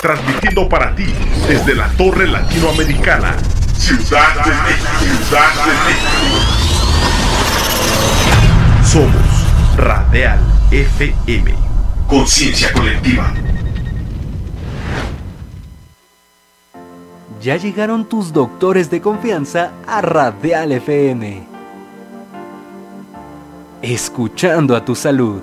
transmitiendo para ti desde la Torre Latinoamericana, Ciudad de México. Ciudad de México. Somos Radial FM. Conciencia colectiva. Ya llegaron tus doctores de confianza a Radial FM. Escuchando a tu salud.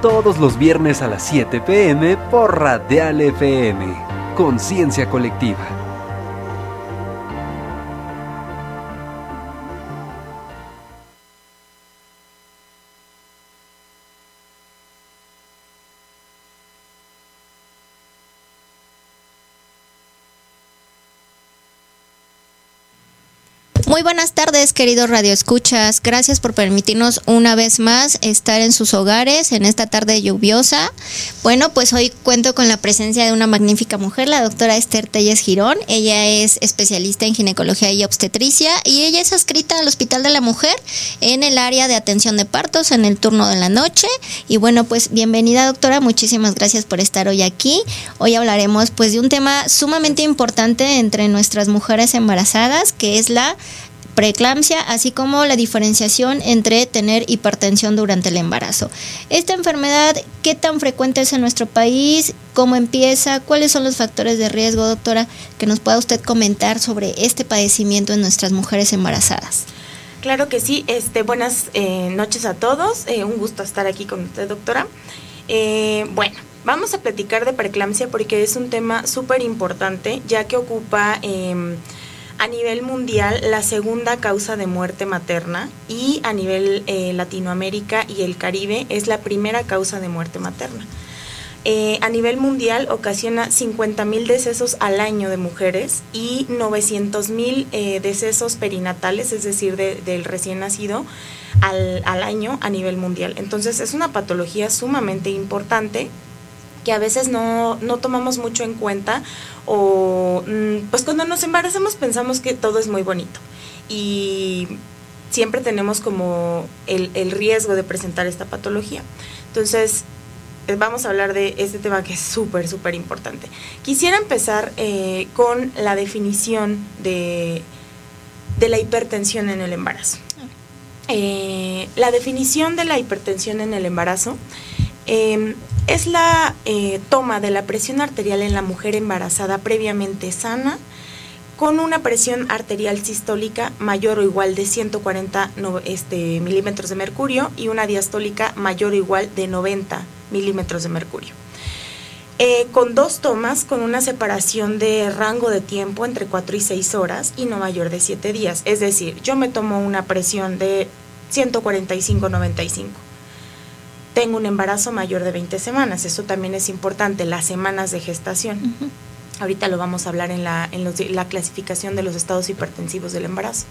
todos los viernes a las 7 pm por Radial FM. Conciencia colectiva. Queridos radioescuchas. Gracias por permitirnos una vez más estar en sus hogares en esta tarde lluviosa. Bueno, pues hoy cuento con la presencia de una magnífica mujer, la doctora Esther Telles Girón. Ella es especialista en ginecología y obstetricia y ella es adscrita al Hospital de la Mujer en el área de atención de partos en el turno de la noche. Y bueno, pues bienvenida doctora, muchísimas gracias por estar hoy aquí. Hoy hablaremos pues de un tema sumamente importante entre nuestras mujeres embarazadas, que es la preeclampsia, así como la diferenciación entre tener hipertensión durante el embarazo. Esta enfermedad, ¿qué tan frecuente es en nuestro país? ¿Cómo empieza? ¿Cuáles son los factores de riesgo, doctora? Que nos pueda usted comentar sobre este padecimiento en nuestras mujeres embarazadas. Claro que sí, este, buenas eh, noches a todos, eh, un gusto estar aquí con usted, doctora. Eh, bueno, vamos a platicar de preeclampsia porque es un tema súper importante, ya que ocupa em, a nivel mundial la segunda causa de muerte materna y a nivel eh, Latinoamérica y el Caribe es la primera causa de muerte materna. Eh, a nivel mundial ocasiona 50 mil decesos al año de mujeres y 900 mil eh, decesos perinatales, es decir, del recién nacido, al, al año a nivel mundial. Entonces es una patología sumamente importante que a veces no, no tomamos mucho en cuenta o mm, pues cuando nos embarazamos pensamos que todo es muy bonito y siempre tenemos como el, el riesgo de presentar esta patología. Entonces, eh, vamos a hablar de este tema que es súper, súper importante. Quisiera empezar eh, con la definición de, de, la hipertensión en el embarazo. Eh, la definición de la hipertensión en el embarazo em, es la eh, toma de la presión arterial en la mujer embarazada previamente sana con una presión arterial sistólica mayor o igual de 140 este, milímetros de mercurio y una diastólica mayor o igual de 90 milímetros de mercurio. eh, con dos tomas, con una separación de rango de tiempo entre 4 y 6 horas y no mayor de 7 días. Es decir, yo me tomo una presión de 145-95. Tengo un embarazo mayor de 20 semanas, eso también es importante, las semanas de gestación. Ahorita lo vamos a hablar en, la, en la clasificación de los estados hipertensivos del embarazo.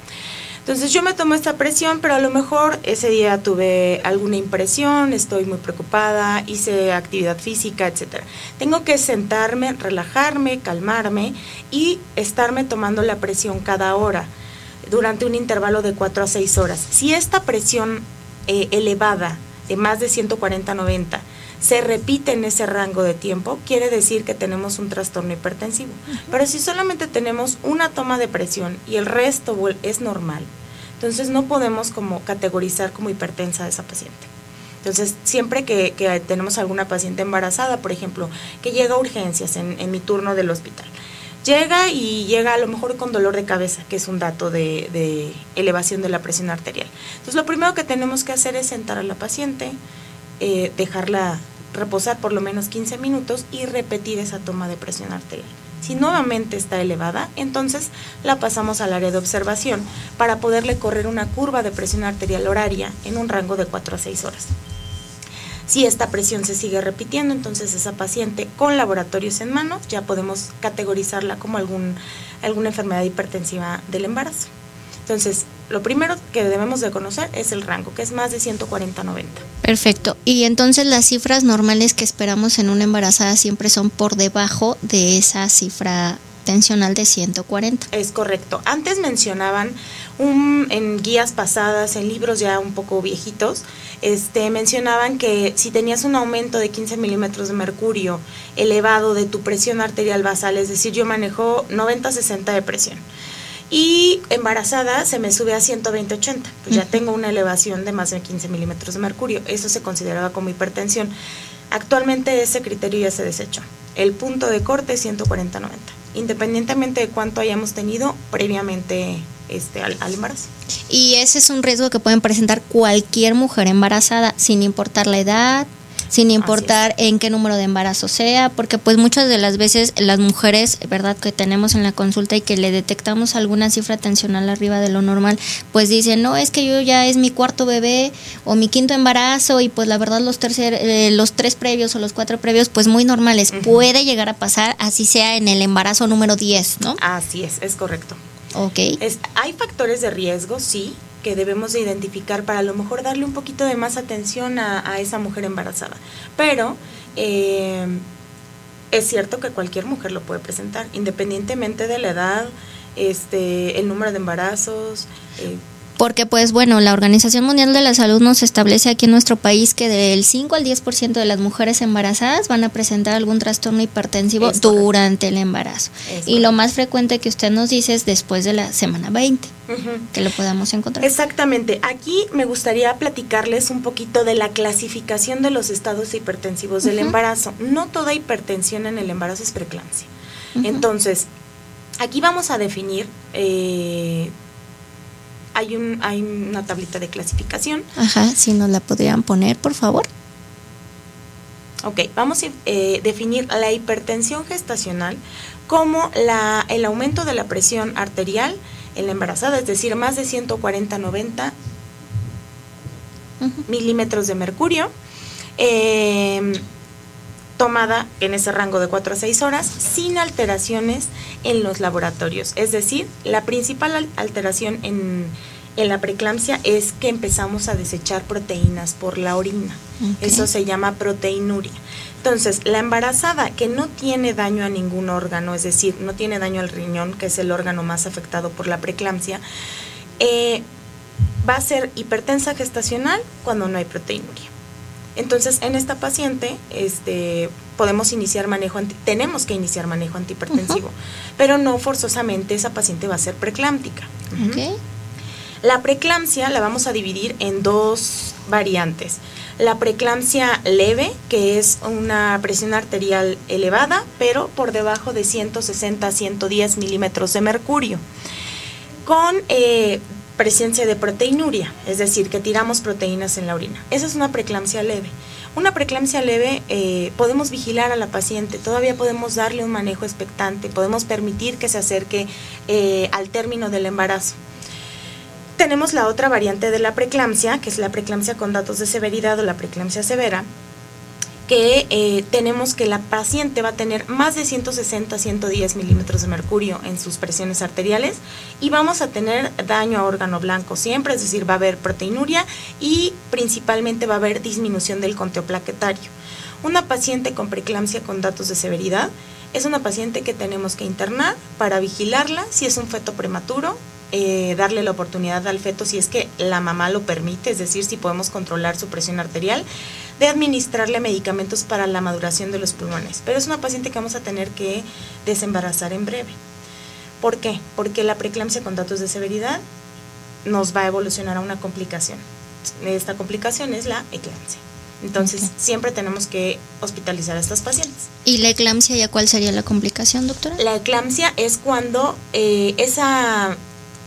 Entonces yo me tomo esta presión, pero a lo mejor ese día tuve alguna impresión, estoy muy preocupada, hice actividad física, etcétera. Tengo que sentarme, relajarme, calmarme y estarme tomando la presión cada hora durante un intervalo de 4 a 6 horas. Si esta presión eh, elevada más de 140-90 se repite en ese rango de tiempo, quiere decir que tenemos un trastorno hipertensivo. Pero si solamente tenemos una toma de presión y el resto es normal, entonces no podemos como categorizar como hipertensa a esa paciente. Entonces, siempre que, tenemos alguna paciente embarazada, por ejemplo, que llega a urgencias en, mi turno del hospital, llega y llega a lo mejor con dolor de cabeza, que es un dato de, elevación de la presión arterial. Entonces, lo primero que tenemos que hacer es sentar a la paciente, eh, dejarla reposar por lo menos 15 minutos y repetir esa toma de presión arterial. Si nuevamente está elevada, entonces la pasamos al área de observación para poderle correr una curva de presión arterial horaria en un rango de 4 a 6 horas. Si esta presión se sigue repitiendo, entonces esa paciente con laboratorios en mano ya podemos categorizarla como algún, alguna enfermedad hipertensiva del embarazo. Entonces, lo primero que debemos de conocer es el rango, que es más de 140-90. Perfecto. Y entonces las cifras normales que esperamos en una embarazada siempre son por debajo de esa cifra de 140. Es correcto. Antes mencionaban un, en guías pasadas, en libros ya un poco viejitos, este, mencionaban que si tenías un aumento de 15 milímetros de mercurio elevado de tu presión arterial basal, es decir, yo manejo 90-60 de presión y embarazada se me sube a 120-80, pues ya tengo una elevación de más de 15 milímetros de mercurio. Eso se consideraba como hipertensión. Actualmente ese criterio ya se desechó. El punto de corte es 140-90, independientemente de cuánto hayamos tenido previamente este, al, al, embarazo. Y ese es un riesgo que pueden presentar cualquier mujer embarazada, sin importar la edad, sin importar en qué número de embarazo sea, porque pues muchas de las veces las mujeres, ¿verdad?, que tenemos en la consulta y que le detectamos alguna cifra tensional arriba de lo normal, pues dicen, no, es que yo ya es mi cuarto bebé o mi quinto embarazo y pues la verdad los, tercer, eh, los tres previos o los cuatro previos, pues muy normales. Puede llegar a pasar, así sea en el embarazo número 10, ¿no? Así es, es correcto. Ok. Es, hay factores de riesgo, sí, que debemos de identificar para a lo mejor darle un poquito de más atención a, esa mujer embarazada. Pero eh, es cierto que cualquier mujer lo puede presentar, independientemente de la edad, este, el número de embarazos. Eh, porque pues bueno, la Organización Mundial de la Salud nos establece aquí en nuestro país que del 5 al 10% de las mujeres embarazadas van a presentar algún trastorno hipertensivo durante el embarazo. y lo más frecuente que usted nos dice es después de la semana 20, que lo podamos encontrar. Exactamente. Aquí me gustaría platicarles un poquito de la clasificación de los estados hipertensivos del embarazo. No toda hipertensión en el embarazo es preeclampsia. Entonces, aquí vamos a definir... Eh, hay, un, hay una tablita de clasificación. Ajá, si nos la podrían poner, por favor. Ok, vamos a eh, definir la hipertensión gestacional como la, el aumento de la presión arterial en la embarazada, es decir, más de 140-90 milímetros de mercurio. Eh, tomada en ese rango de 4 a 6 horas sin alteraciones en los laboratorios. Es decir, la principal alteración en, la preeclampsia es que empezamos a desechar proteínas por la orina. Eso se llama proteinuria. Entonces, la embarazada que no tiene daño a ningún órgano, es decir, no tiene daño al riñón, que es el órgano más afectado por la preeclampsia, eh, va a ser hipertensa gestacional cuando no hay proteinuria. Entonces, en esta paciente, este, podemos iniciar manejo, tenemos que iniciar manejo antihipertensivo, pero no forzosamente esa paciente va a ser preclámptica. La preeclampsia la vamos a dividir en dos variantes. La preeclampsia leve, que es una presión arterial elevada, pero por debajo de 160 a 110 milímetros de mercurio, con eh, presencia de proteinuria, es decir, que tiramos proteínas en la orina. Esa es una preeclampsia leve. Una preeclampsia leve eh, podemos vigilar a la paciente, todavía podemos darle un manejo expectante, podemos permitir que se acerque eh, al término del embarazo. Tenemos la otra variante de la preeclampsia, que es la preeclampsia con datos de severidad o la preeclampsia severa, que eh, tenemos que la paciente va a tener más de 160 110 milímetros de mercurio en sus presiones arteriales y vamos a tener daño a órgano blanco siempre, es decir, va a haber proteinuria y principalmente va a haber disminución del conteo plaquetario. Una paciente con preeclampsia con datos de severidad es una paciente que tenemos que internar para vigilarla si es un feto prematuro, eh, darle la oportunidad al feto si es que la mamá lo permite, es decir, si podemos controlar su presión arterial de administrarle medicamentos para la maduración de los pulmones. Pero es una paciente que vamos a tener que desembarazar en breve. ¿Por qué? Porque la preeclampsia con datos de severidad nos va a evolucionar a una complicación. Esta complicación es la eclampsia. Entonces, siempre tenemos que hospitalizar a estas pacientes. ¿Y la eclampsia ya cuál sería la complicación, doctora? La eclampsia es cuando eh, esa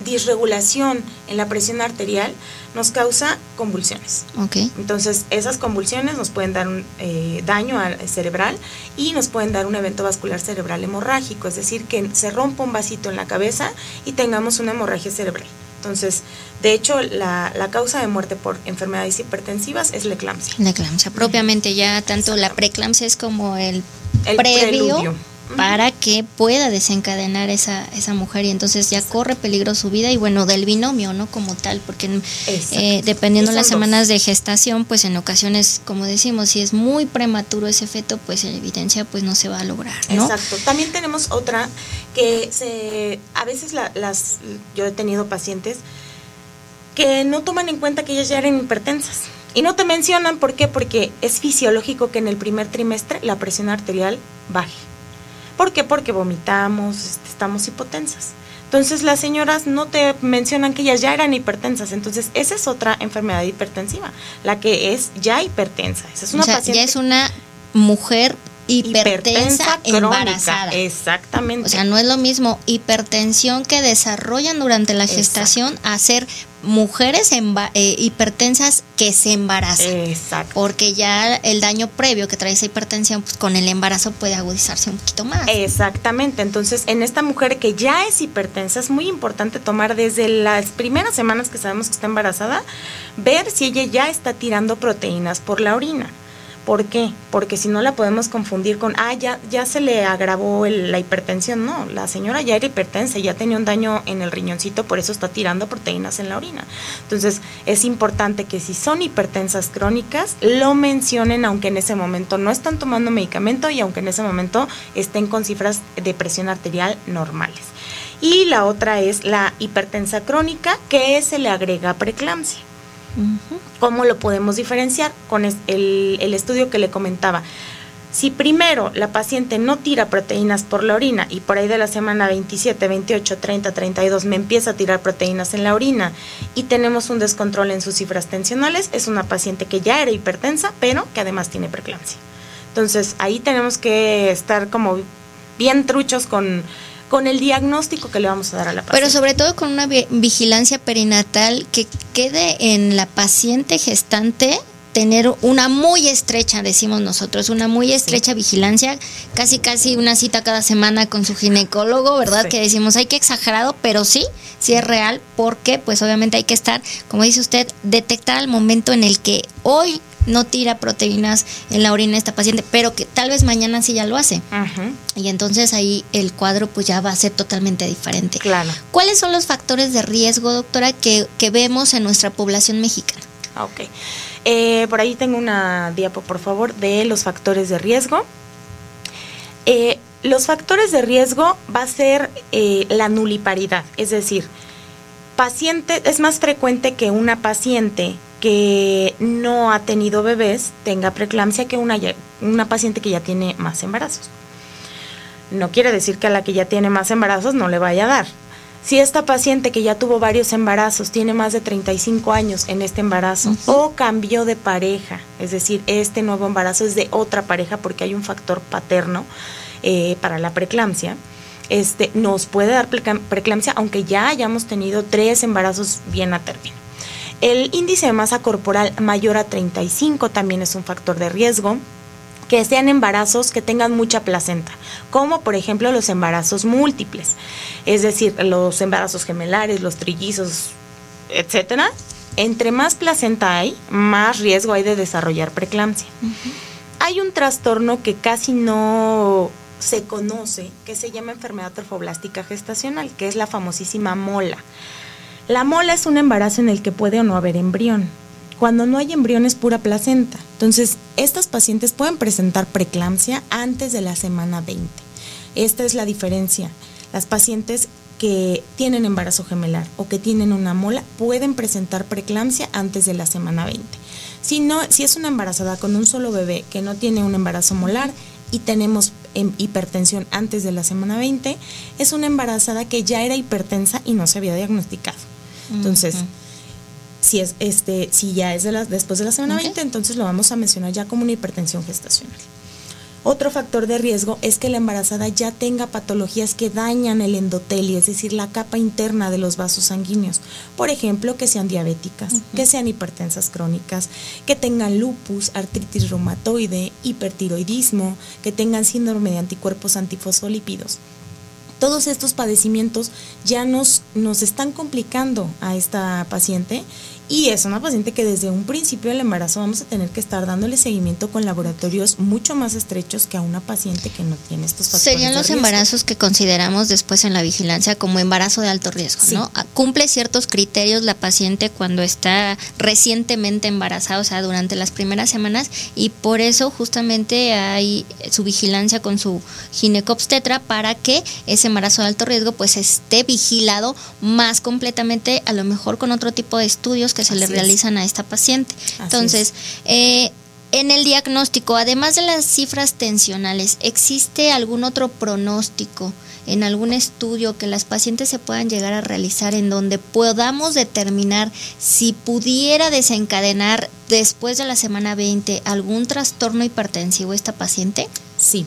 disregulación en la presión arterial nos causa convulsiones. Okay. Entonces, esas convulsiones nos pueden dar un eh, daño cerebral y nos pueden dar un evento vascular cerebral hemorrágico, es decir, que se rompa un vasito en la cabeza y tengamos una hemorragia cerebral. Entonces, de hecho, la, la, causa de muerte por enfermedades hipertensivas es la eclampsia. La eclampsia, propiamente ya tanto la preeclampsia es como el, el previo. Preludio para que pueda desencadenar esa, esa mujer y entonces ya corre peligro su vida y bueno, del binomio, ¿no? Como tal, porque eh, dependiendo las semanas de gestación, pues en ocasiones, como decimos, si es muy prematuro ese feto, pues en evidencia pues no se va a lograr, ¿no? Exacto. También tenemos otra que se, a veces las, yo he tenido pacientes que no toman en cuenta que ellas ya eran hipertensas. Y no te mencionan, ¿por qué? Porque es fisiológico que en el primer trimestre la presión arterial baje. ¿Por qué? Porque vomitamos, este, estamos hipotensas. Entonces las señoras no te mencionan que ellas ya eran hipertensas. Entonces esa es otra enfermedad hipertensiva, la que es ya hipertensa. Esa es una ya es una mujer hipertensa, embarazada. Exactamente. O sea, no es lo mismo hipertensión que desarrollan durante la gestación a ser mujeres eh, hipertensas que se embarazan. Exacto. Porque ya el daño previo que trae esa hipertensión, pues con el embarazo puede agudizarse un poquito más. Exactamente. Entonces, en esta mujer que ya es hipertensa, es muy importante tomar desde las primeras semanas que sabemos que está embarazada, ver si ella ya está tirando proteínas por la orina. ¿Por qué? Porque si no la podemos confundir con, ah, ya, ya se le agravó la hipertensión. No, la señora ya era hipertensa, ya tenía un daño en el riñoncito, por eso está tirando proteínas en la orina. Entonces, es importante que si son hipertensas crónicas, lo mencionen, aunque en ese momento no están tomando medicamento y aunque en ese momento estén con cifras de presión arterial normales. Y la otra es la hipertensa crónica, que se le agrega preeclampsia. ¿Cómo lo podemos diferenciar? Con el, el estudio que le comentaba. Si primero la paciente no tira proteínas por la orina y por ahí de la semana 27, 28, 30, 32 me empieza a tirar proteínas en la orina y tenemos un descontrol en sus cifras tensionales, es una paciente que ya era hipertensa, pero que además tiene preeclampsia. Entonces ahí tenemos que estar como bien truchos con con el diagnóstico que le vamos a dar a la paciente. Pero sobre todo con una vigilancia perinatal que quede en la paciente gestante tener una muy estrecha, decimos nosotros, una muy estrecha vigilancia, casi casi una cita cada semana con su ginecólogo, ¿verdad? Que decimos, hay que exagerado, pero sí, sí es real, porque pues obviamente hay que estar, como dice usted, detectar el momento en el que hoy no tira proteínas en la orina de esta paciente, pero que tal vez mañana sí ya lo hace. Y entonces ahí el cuadro pues ya va a ser totalmente diferente. Claro. ¿Cuáles son los factores de riesgo, doctora, que, vemos en nuestra población mexicana? Ok. Eh, por ahí tengo una diapo, por favor, de los factores de riesgo. Eh, los factores de riesgo va a ser eh, la nuliparidad, es decir, paciente, es más frecuente que una paciente que no ha tenido bebés tenga preeclampsia que una, una paciente que ya tiene más embarazos. No quiere decir que a la que ya tiene más embarazos no le vaya a dar. Si esta paciente que ya tuvo varios embarazos tiene más de 35 años en este embarazo o cambió de pareja, es decir, este nuevo embarazo es de otra pareja porque hay un factor paterno eh, para la preeclampsia, este, nos puede dar preeclampsia aunque ya hayamos tenido tres embarazos bien a término. El índice de masa corporal mayor a 35 también es un factor de riesgo que sean embarazos que tengan mucha placenta, como por ejemplo los embarazos múltiples, es decir, los embarazos gemelares, los trillizos, etcétera. Entre más placenta hay, más riesgo hay de desarrollar preeclampsia. Hay un trastorno que casi no se conoce, que se llama enfermedad trofoblástica gestacional, que es la famosísima mola. La mola es un embarazo en el que puede o no haber embrión. Cuando no hay embrión es pura placenta. Entonces, estas pacientes pueden presentar preeclampsia antes de la semana 20. Esta es la diferencia. Las pacientes que tienen embarazo gemelar o que tienen una mola pueden presentar preeclampsia antes de la semana 20. Si no, si es una embarazada con un solo bebé que no tiene un embarazo molar y tenemos hipertensión antes de la semana 20, es una embarazada que ya era hipertensa y no se había diagnosticado. Entonces, si es este si ya es de las después de la semana 20, entonces lo vamos a mencionar ya como una hipertensión gestacional. Otro factor de riesgo es que la embarazada ya tenga patologías que dañan el endotelio, es decir, la capa interna de los vasos sanguíneos. Por ejemplo, que sean diabéticas, que sean hipertensas crónicas, que tengan lupus, artritis reumatoide, hipertiroidismo, que tengan síndrome de anticuerpos antifosfolípidos todos estos padecimientos ya nos, nos están complicando a esta paciente y es una paciente que desde un principio del embarazo vamos a tener que estar dándole seguimiento con laboratorios mucho más estrechos que a una paciente que no tiene estos factores. Serían los embarazos que consideramos después en la vigilancia como embarazo de alto riesgo, ¿no? Ah, cumple ciertos criterios la paciente cuando está recientemente embarazada, o sea, durante las primeras semanas y por eso justamente hay su vigilancia con su ginecobstetra para que ese embarazo de alto riesgo pues esté vigilado más completamente, a lo mejor con otro tipo de estudios que se le realizan a esta paciente. Entonces, eh, en el diagnóstico, además de las cifras tensionales, ¿existe algún otro pronóstico en algún estudio que las pacientes se puedan llegar a realizar en donde podamos determinar si pudiera desencadenar después de la semana 20 algún trastorno hipertensivo esta paciente? Sí,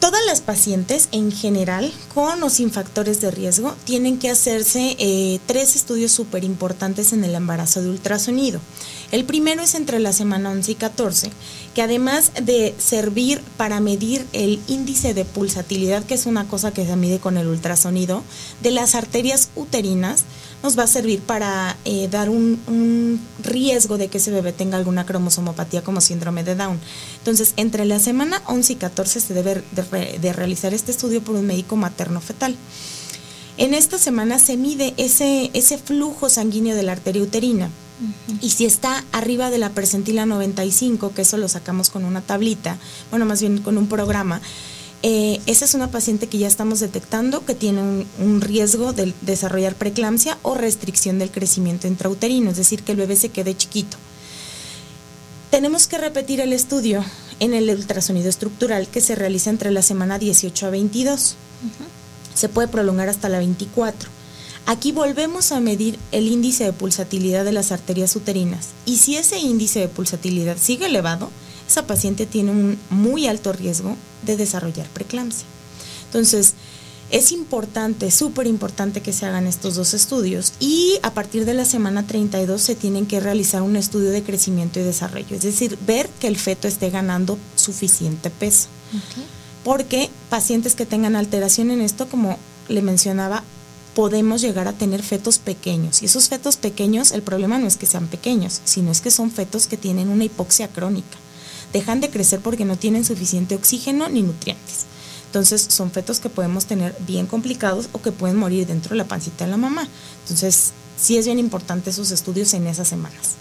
Todas las pacientes en general, con o sin factores de riesgo, tienen que hacerse eh, tres estudios súper importantes en el embarazo de ultrasonido. El primero es entre la semana 11 y 14, que además de servir para medir el índice de pulsatilidad, que es una cosa que se mide con el ultrasonido, de las arterias uterinas, nos va a servir para eh, dar un, riesgo de que ese bebé tenga alguna cromosomopatía como síndrome de Down. Entonces, entre la semana 11 y 14 se debe de, realizar este estudio por un médico materno fetal. En esta semana se mide ese, ese flujo sanguíneo de la arteria uterina. Y si está arriba de la percentila 95, que eso lo sacamos con una tablita, bueno, más bien con un programa, eh, esa es una paciente que ya estamos detectando que tiene un, riesgo de desarrollar preeclampsia o restricción del crecimiento intrauterino, es decir, que el bebé se quede chiquito. Tenemos que repetir el estudio en el ultrasonido estructural que se realiza entre la semana 18 a 22. Se puede prolongar hasta la 24. Aquí volvemos a medir el índice de pulsatilidad de las arterias uterinas y si ese índice de pulsatilidad sigue elevado, esa paciente tiene un muy alto riesgo de desarrollar preeclampsia. Entonces, es importante, súper importante que se hagan estos dos estudios y a partir de la semana 32 se tienen que realizar un estudio de crecimiento y desarrollo, es decir, ver que el feto esté ganando suficiente peso. Porque pacientes que tengan alteración en esto, como le mencionaba, podemos llegar a tener fetos pequeños. Y esos fetos pequeños, el problema no es que sean pequeños, sino es que son fetos que tienen una hipoxia crónica dejan de crecer porque no tienen suficiente oxígeno ni nutrientes. Entonces son fetos que podemos tener bien complicados o que pueden morir dentro de la pancita de la mamá. Entonces sí es bien importante esos estudios en esas semanas.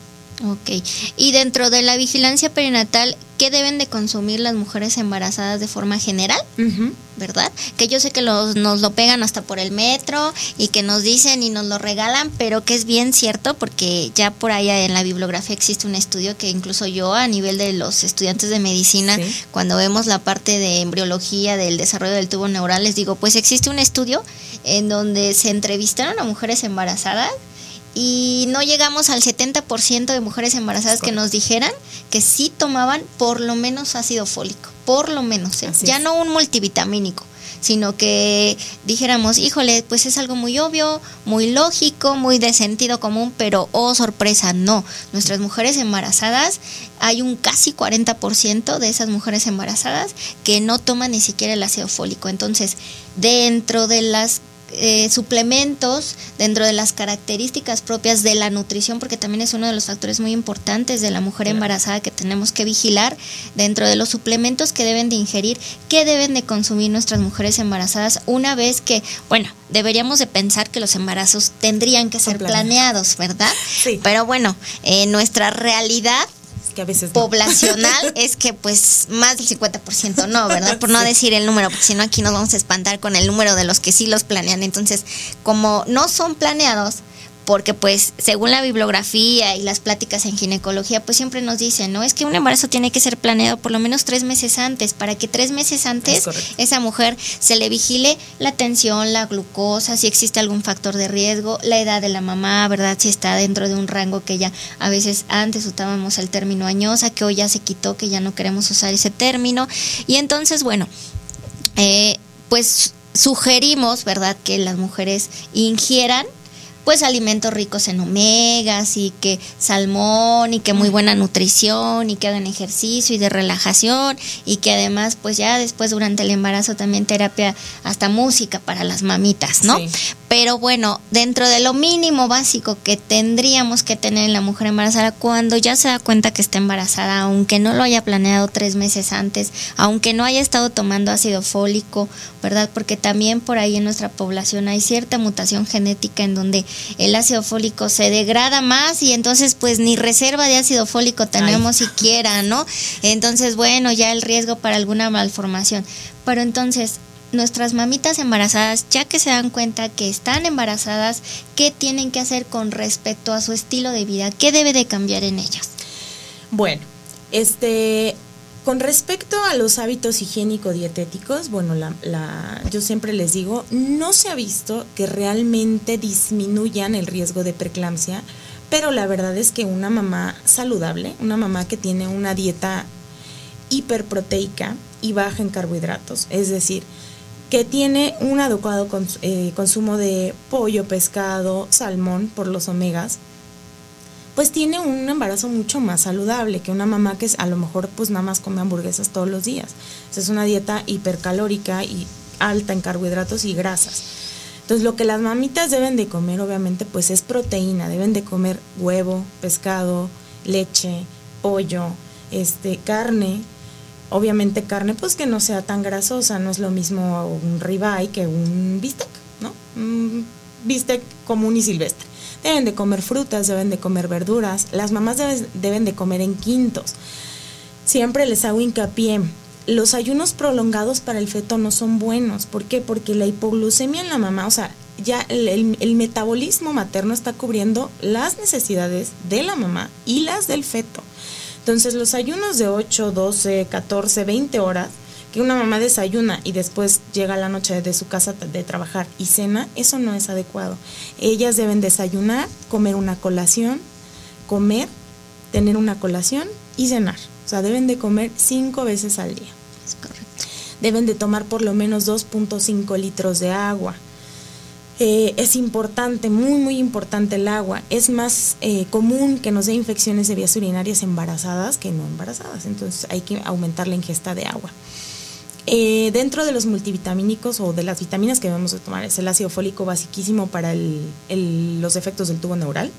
Ok. Y dentro de la vigilancia perinatal, ¿qué deben de consumir las mujeres embarazadas de forma general? ¿Verdad? Que yo sé que los, nos lo pegan hasta por el metro y que nos dicen y nos lo regalan, pero que es bien cierto porque ya por ahí en la bibliografía existe un estudio que incluso yo a nivel de los estudiantes de medicina, cuando vemos la parte de embriología del desarrollo del tubo neural, les digo, pues existe un estudio en donde se entrevistaron a mujeres embarazadas y no llegamos al 70% de mujeres embarazadas que nos dijeran que sí tomaban por lo menos ácido fólico, por lo menos, ¿eh? ya no un multivitamínico, sino que dijéramos, híjole, pues es algo muy obvio, muy lógico, muy de sentido común, pero oh sorpresa, no. Nuestras mujeres embarazadas, hay un casi 40% de esas mujeres embarazadas que no toman ni siquiera el ácido fólico. Entonces, dentro de las eh, suplementos dentro de las características propias de la nutrición, porque también es uno de los factores muy importantes de la mujer embarazada que tenemos que vigilar, dentro de los suplementos que deben de ingerir, que deben de consumir nuestras mujeres embarazadas una vez que, bueno, deberíamos de pensar que los embarazos tendrían que ser planeados, ¿verdad? Sí. Pero bueno, en nuestra realidad que a veces poblacional es que pues más del 50% no, ¿verdad? Por no decir el número, porque si no aquí nos vamos a espantar con el número de los que sí los planean. Entonces, como no son planeados, porque pues según la bibliografía y las pláticas en ginecología, pues siempre nos dicen, ¿no? Es que un embarazo tiene que ser planeado por lo menos tres meses antes, para que tres meses antes esa mujer se le vigile la tensión, la glucosa, si existe algún factor de riesgo, la edad de la mamá, ¿verdad? Si está dentro de un rango que ya a veces antes usábamos el término añosa, que hoy ya se quitó, que ya no queremos usar ese término. Y entonces, bueno, eh, pues sugerimos, ¿verdad?, que las mujeres ingieran pues alimentos ricos en omegas y que salmón y que muy buena nutrición y que hagan ejercicio y de relajación y que además pues ya después durante el embarazo también terapia hasta música para las mamitas, ¿no? Pero bueno, dentro de lo mínimo básico que tendríamos que tener en la mujer embarazada cuando ya se da cuenta que está embarazada, aunque no lo haya planeado tres meses antes, aunque no haya estado tomando ácido fólico, ¿verdad? Porque también por ahí en nuestra población hay cierta mutación genética en donde el ácido fólico se degrada más y entonces pues ni reserva de ácido fólico tenemos siquiera, ¿no? Entonces, bueno, ya el riesgo para alguna malformación. Pero entonces, nuestras mamitas embarazadas, ya que se dan cuenta que están embarazadas, ¿qué tienen que hacer con respecto a su estilo de vida? ¿Qué debe de cambiar en ellas? Bueno, este, con respecto a los hábitos higiénico-dietéticos, bueno, la, yo siempre les digo, no se ha visto que realmente disminuyan el riesgo de preeclampsia, pero la verdad es que una mamá saludable, una mamá que tiene una dieta hiperproteica y baja en carbohidratos, es decir, que tiene un adecuado eh, consumo de pollo, pescado, salmón por los omegas, pues tiene un embarazo mucho más saludable que una mamá que a lo mejor pues nada más come hamburguesas todos los días. es una dieta hipercalórica y alta en carbohidratos y grasas. Entonces lo que las mamitas deben de comer obviamente pues es proteína, deben de comer huevo, pescado, leche, pollo, este, carne, obviamente carne pues que no sea tan grasosa, no es lo mismo un ribeye que un bistec, ¿no? Un bistec común y silvestre. Deben de comer frutas, deben de comer verduras, las mamás deben, de comer en quintos. Siempre les hago hincapié, los ayunos prolongados para el feto no son buenos. ¿Por qué? Porque la hipoglucemia en la mamá, o sea, ya el, el, metabolismo materno está cubriendo las necesidades de la mamá y las del feto. Entonces los ayunos de 8, 12, 14, 20 horas que una mamá desayuna y después llega a la noche de su casa de trabajar y cena, eso no es adecuado. Ellas deben desayunar, comer una colación, comer, tener una colación y cenar. O sea, deben de comer cinco veces al día. Es correcto. Deben de tomar por lo menos 2.5 litros de agua. Eh, es importante, muy, muy importante el agua. Es más eh, común que nos dé infecciones de vías urinarias embarazadas que no embarazadas. Entonces hay que aumentar la ingesta de agua. Eh, dentro de los multivitamínicos o de las vitaminas que debemos de tomar es el ácido fólico basiquísimo para los efectos del tubo neural.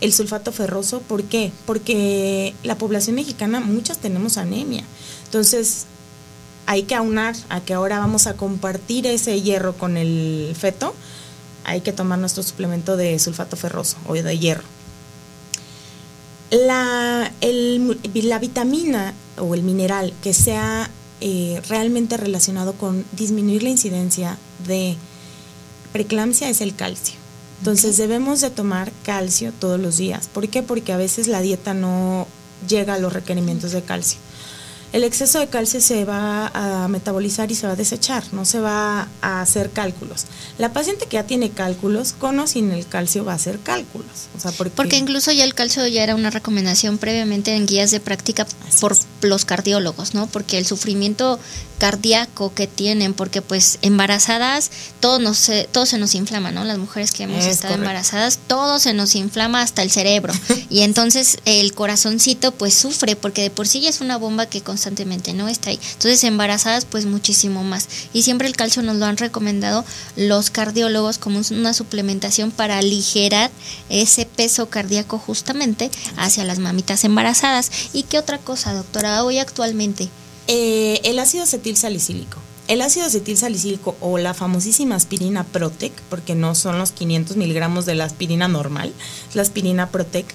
El sulfato ferroso, ¿por qué? Porque la población mexicana, muchas tenemos anemia. Entonces, hay que aunar a que ahora vamos a compartir ese hierro con el feto. Hay que tomar nuestro suplemento de sulfato ferroso o de hierro. La, la vitamina o el mineral que sea eh, realmente relacionado con disminuir la incidencia de preeclampsia es el calcio. Entonces debemos de tomar calcio todos los días. ¿Por qué? Porque a veces la dieta no llega a los requerimientos de calcio. El exceso de calcio se va a metabolizar y se va a desechar, no se va a hacer cálculos. La paciente que ya tiene cálculos, con o sin el calcio va a hacer cálculos. O sea, porque, porque incluso ya el calcio ya era una recomendación previamente en guías de práctica por los cardiólogos, ¿no? Porque el sufrimiento cardíaco que tienen, porque pues embarazadas todo, nos, todo se nos inflama, ¿no? Las mujeres que hemos estado embarazadas, todo se nos inflama hasta el cerebro. y entonces el corazoncito pues sufre, porque de por sí ya es una bomba que constantemente no está ahí. Entonces embarazadas pues muchísimo más. Y siempre el calcio nos lo han recomendado los cardiólogos como una suplementación para aligerar ese peso cardíaco justamente hacia las mamitas embarazadas. ¿Y qué otra cosa, doctora? Hoy actualmente eh, el ácido acetil salicílico. El ácido acetil salicílico o la famosísima aspirina Protec, porque no son los 500 miligramos de la aspirina normal, la aspirina Protec,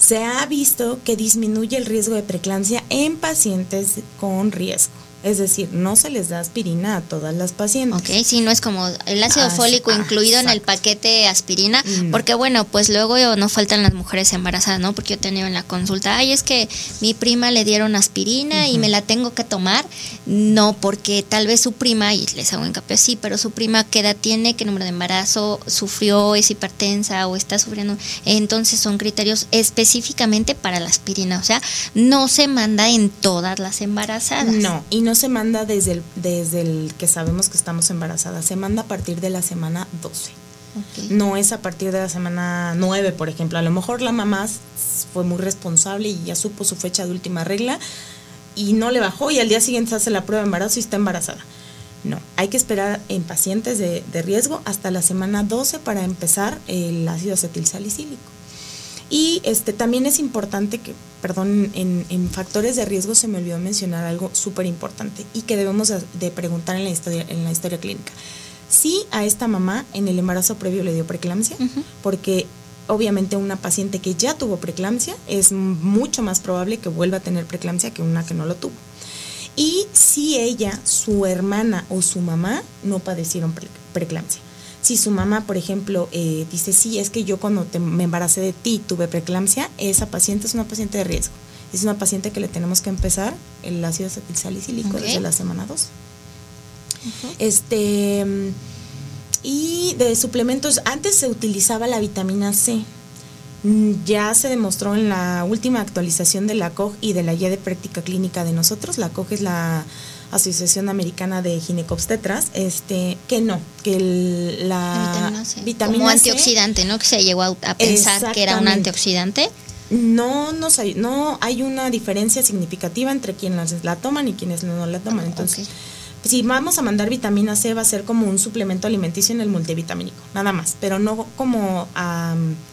se ha visto que disminuye el riesgo de preeclampsia en pacientes con riesgo. Es decir, no se les da aspirina a todas las pacientes. Ok, sí, no es como el ácido ah, fólico incluido en el paquete aspirina, mm. porque bueno, pues luego no faltan las mujeres embarazadas, ¿no? Porque yo tenía en la consulta, ay, es que mi prima le dieron aspirina y me la tengo que tomar. No, porque tal vez su prima, y les hago hincapié, sí, pero su prima, ¿qué edad tiene? ¿Qué número de embarazo? ¿Sufrió? ¿Es hipertensa o está sufriendo? Entonces son criterios específicamente para la aspirina, o sea, no se manda en todas las embarazadas. No, y no no se manda desde el, desde el que sabemos que estamos embarazadas, se manda a partir de la semana 12. No es a partir de la semana 9, por ejemplo. A lo mejor la mamá fue muy responsable y ya supo su fecha de última regla y no le bajó y al día siguiente se hace la prueba de embarazo y está embarazada. No, hay que esperar en pacientes de, de riesgo hasta la semana 12 para empezar el ácido acetilsalicílico. Y este, también es importante que, perdón, en, factores de riesgo se me olvidó mencionar algo súper importante y que debemos de preguntar en la historia, en la historia clínica. Sí a esta mamá en el embarazo previo le dio preeclampsia, porque obviamente una paciente que ya tuvo preeclampsia es mucho más probable que vuelva a tener preeclampsia que una que no lo tuvo. Y si ella, su hermana o su mamá no padecieron preeclampsia. Si su mamá, por ejemplo, eh, dice, sí, es que yo cuando me embaracé de ti tuve preeclampsia, esa paciente es una paciente de riesgo. Es una paciente que le tenemos que empezar el ácido acetilsalicílico desde la semana 2. Este y de suplementos, antes se utilizaba la vitamina C. Ya se demostró en la última actualización de la COG y de la guía de práctica clínica de nosotros. La COG es la Asociación Americana de Ginecobstetras, este, que no, que la, vitamina, Como antioxidante, ¿no? Que se llegó a, pensar que era un antioxidante. No, no, no hay una diferencia significativa entre quienes la toman y quienes no la toman. Entonces, si vamos a mandar vitamina C va a ser como un suplemento alimenticio en el multivitamínico, nada más, pero no como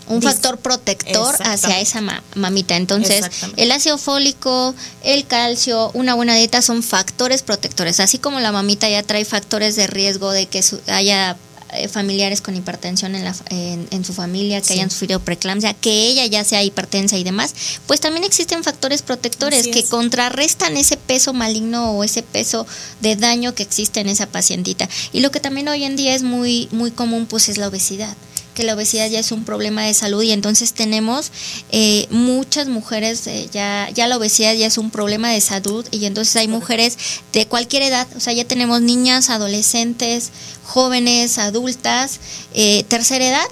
un factor protector hacia esa mamita. Entonces, el ácido fólico, el calcio, una buena dieta son factores protectores, así como la mamita ya trae factores de riesgo de que haya eh, familiares con hipertensión en, la, en, su familia, que hayan sufrido preeclampsia, que ella ya sea hipertensa y demás, pues también existen factores protectores que contrarrestan ese peso maligno o ese peso de daño que existe en esa pacientita. Y lo que también hoy en día es muy, muy común, pues es la obesidad que la obesidad ya es un problema de salud y entonces tenemos eh, muchas mujeres, eh, ya, ya la obesidad ya es un problema de salud y entonces hay mujeres de cualquier edad, o sea, ya tenemos niñas, adolescentes, jóvenes, adultas, eh, tercera edad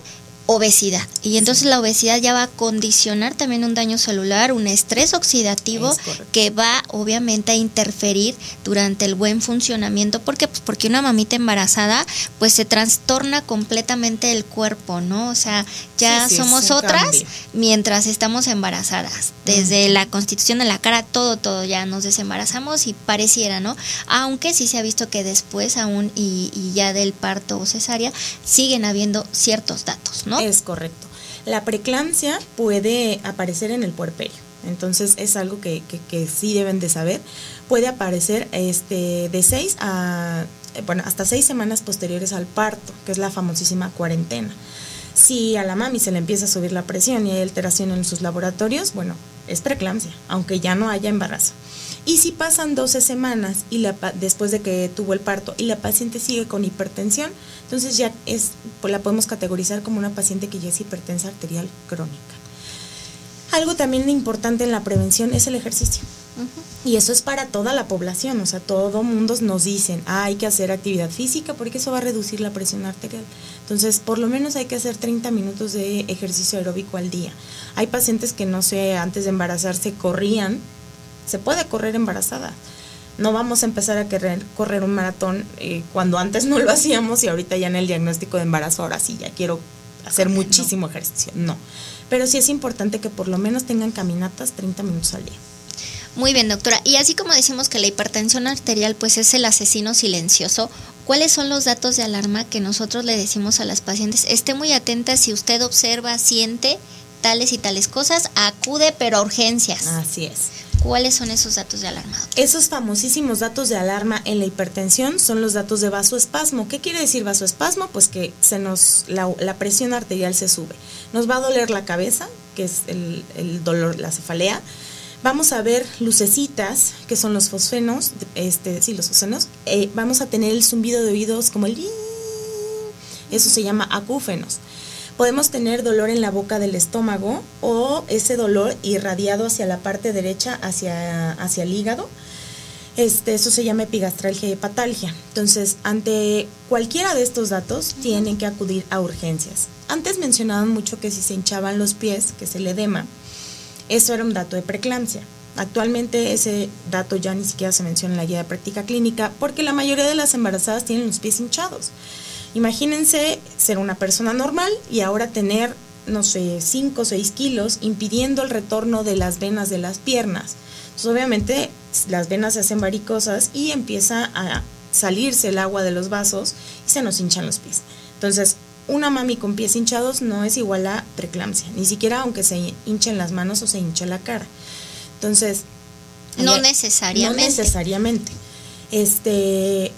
obesidad. Y entonces la obesidad ya va a condicionar también un daño celular, un estrés oxidativo que va obviamente a interferir durante el buen funcionamiento. ¿Por qué? Pues porque una mamita embarazada pues se trastorna completamente el cuerpo, ¿no? O sea, ya somos otras mientras estamos embarazadas. Desde la constitución de la cara, todo, todo, ya nos desembarazamos y pareciera, ¿no? Aunque sí se ha visto que después aún y, y ya del parto o cesárea siguen habiendo ciertos datos, ¿no? Es correcto. La preeclampsia puede aparecer en el puerperio. Entonces es algo que, que, sí deben de saber. Puede aparecer este, de seis a, bueno, hasta seis semanas posteriores al parto, que es la famosísima cuarentena. Si a la mami se le empieza a subir la presión y hay alteración en sus laboratorios, bueno, es preeclampsia, aunque ya no haya embarazo. Y si pasan 12 semanas y después de que tuvo el parto y la paciente sigue con hipertensión, entonces ya es, pues la podemos categorizar como una paciente que ya es hipertensa arterial crónica. Algo también importante en la prevención es el ejercicio. Y eso es para toda la población, o sea, todo mundo nos dicen, ah, hay que hacer actividad física porque eso va a reducir la presión arterial. Entonces, por lo menos hay que hacer 30 minutos de ejercicio aeróbico al día. Hay pacientes que no sé, antes de embarazarse corrían, se puede correr embarazada. No vamos a empezar a querer correr un maratón eh, cuando antes no lo hacíamos y ahorita ya en el diagnóstico de embarazo, ahora sí, ya quiero hacer muchísimo ejercicio. No. Pero sí es importante que por lo menos tengan caminatas 30 minutos al día. Muy bien, doctora. Y así como decimos que la hipertensión arterial pues es el asesino silencioso, ¿cuáles son los datos de alarma que nosotros le decimos a las pacientes? Esté muy atenta si usted observa, siente tales y tales cosas, acude pero a urgencias. Así es. ¿Cuáles son esos datos de alarma? Esos famosísimos datos de alarma en la hipertensión son los datos de vasoespasmo. ¿Qué quiere decir vasoespasmo? Pues que se nos la, presión arterial se sube. Nos va a doler la cabeza, que es el, dolor, la cefalea vamos a ver lucecitas, que son los fosfenos, este, sí, los fosfenos, eh, vamos a tener el zumbido de oídos como el... Eso se llama acúfenos. Podemos tener dolor en la boca del estómago o ese dolor irradiado hacia la parte derecha, hacia, hacia el hígado. Este, eso se llama epigastralgia y hepatalgia. Entonces, ante cualquiera de estos datos, tienen que acudir a urgencias. Antes mencionaban mucho que si se hinchaban los pies, que se le edema, eso era un dato de preeclampsia. Actualmente ese dato ya ni siquiera se menciona en la guía de práctica clínica porque la mayoría de las embarazadas tienen los pies hinchados. Imagínense ser una persona normal y ahora tener, no sé, 5 o 6 kilos impidiendo el retorno de las venas de las piernas. Entonces obviamente las venas se hacen varicosas y empieza a salirse el agua de los vasos y se nos hinchan los pies. Entonces una mami con pies hinchados no es igual a preeclampsia, ni siquiera aunque se hinchen las manos o se hinche la cara. Entonces, no necesariamente. No necesariamente. Este,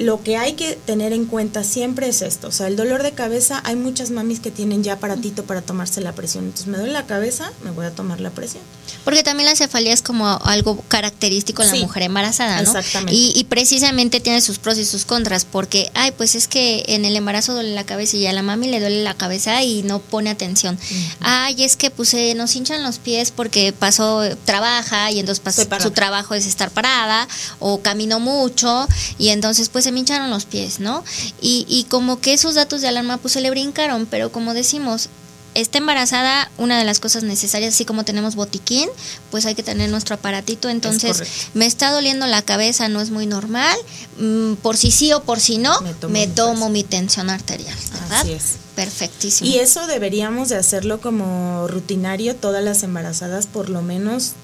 lo que hay que tener en cuenta siempre es esto, o sea, el dolor de cabeza, hay muchas mamis que tienen ya aparatito para tomarse la presión, entonces me duele la cabeza, me voy a tomar la presión. Porque también la cefalea es como algo característico en la mujer embarazada, ¿no? Exactamente. Y, precisamente tiene sus pros y sus contras, porque, ay, pues es que en el embarazo duele la cabeza y a la mami le duele la cabeza y no pone atención. Ay, es que pues nos hinchan los pies porque pasó, trabaja y entonces pasó, su trabajo es estar parada o caminó mucho y entonces pues se me hincharon los pies, ¿no? Y, y como que esos datos de alarma pues se le brincaron, pero como decimos, está embarazada, una de las cosas necesarias, así como tenemos botiquín, pues hay que tener nuestro aparatito. Entonces, me está doliendo la cabeza, no es muy normal. Mm, por si sí o por si no, me tomo, mi, tensión arterial. ¿verdad? Así es. Perfectísimo. Y eso deberíamos de hacerlo como rutinario todas las embarazadas, por lo menos,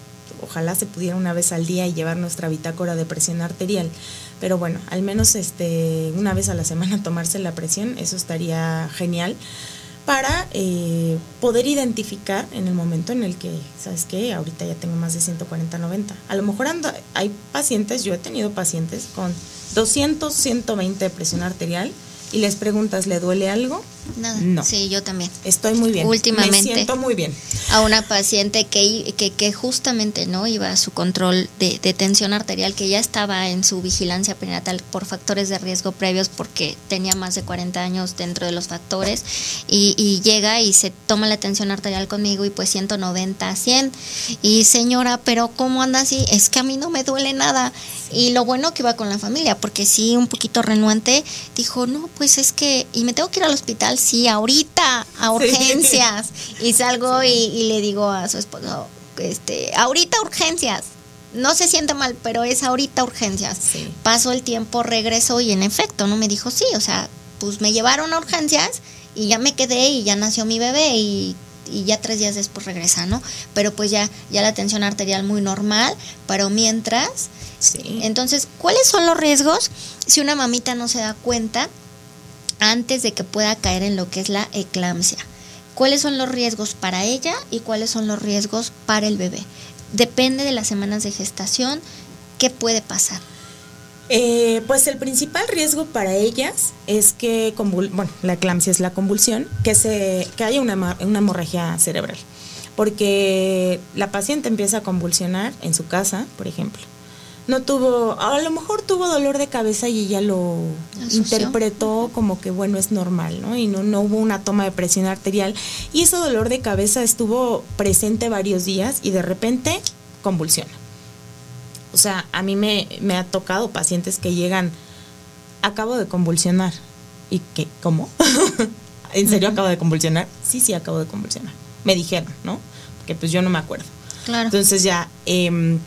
ojalá se pudiera una vez al día y llevar nuestra bitácora de presión arterial. Pero bueno, al menos este una vez a la semana tomarse la presión, eso estaría genial para eh, poder identificar en el momento en el que, ¿sabes qué? Ahorita ya tengo más de 140-90. A lo mejor ando, hay pacientes, yo he tenido pacientes con 200, 120 de presión arterial y les preguntas, ¿le duele algo? Nada. No. Sí, yo también. Estoy muy bien. Últimamente. Me siento muy bien. A una paciente que, que, que justamente no iba a su control de, de, tensión arterial, que ya estaba en su vigilancia perinatal por factores de riesgo previos, porque tenía más de 40 años dentro de los factores, y, y llega y se toma la tensión arterial conmigo y pues 190, 100. Y señora, pero ¿cómo anda así? Es que a mí no me duele nada. Y lo bueno que iba con la familia, porque sí, un poquito renuante, dijo, no, pues es que, y me tengo que ir al hospital sí, ahorita, a urgencias. Y salgo y, le digo a su esposo, este, ahorita urgencias. No se siente mal, pero es ahorita urgencias. Paso el tiempo, regreso y en efecto, no me dijo sí, o sea, pues me llevaron a urgencias y ya me quedé y ya nació mi bebé y, y ya tres días después regresa, ¿no? Pero pues ya, ya la tensión arterial muy normal, pero mientras... Sí. Entonces, ¿cuáles son los riesgos si una mamita no se da cuenta antes de que pueda caer en lo que es la eclampsia. ¿Cuáles son los riesgos para ella y cuáles son los riesgos para el bebé? Depende de las semanas de gestación, ¿qué puede pasar? Eh, pues el principal riesgo para ellas es que, bueno, la eclampsia es la convulsión, que, se, que haya una, una hemorragia cerebral, porque la paciente empieza a convulsionar en su casa, por ejemplo, no tuvo, a lo mejor tuvo dolor de cabeza y ella lo interpretó como que bueno, es normal, ¿no? Y no, no hubo una toma de presión arterial. Y ese dolor de cabeza estuvo presente varios días y de repente convulsiona. O sea, a mí me, me ha tocado pacientes que llegan, acabo de convulsionar. ¿Y qué? ¿Cómo? ¿En serio acabo de convulsionar? Sí, sí, acabo de convulsionar. Me dijeron, ¿no? Porque pues yo no me acuerdo. Claro. Entonces ya, em,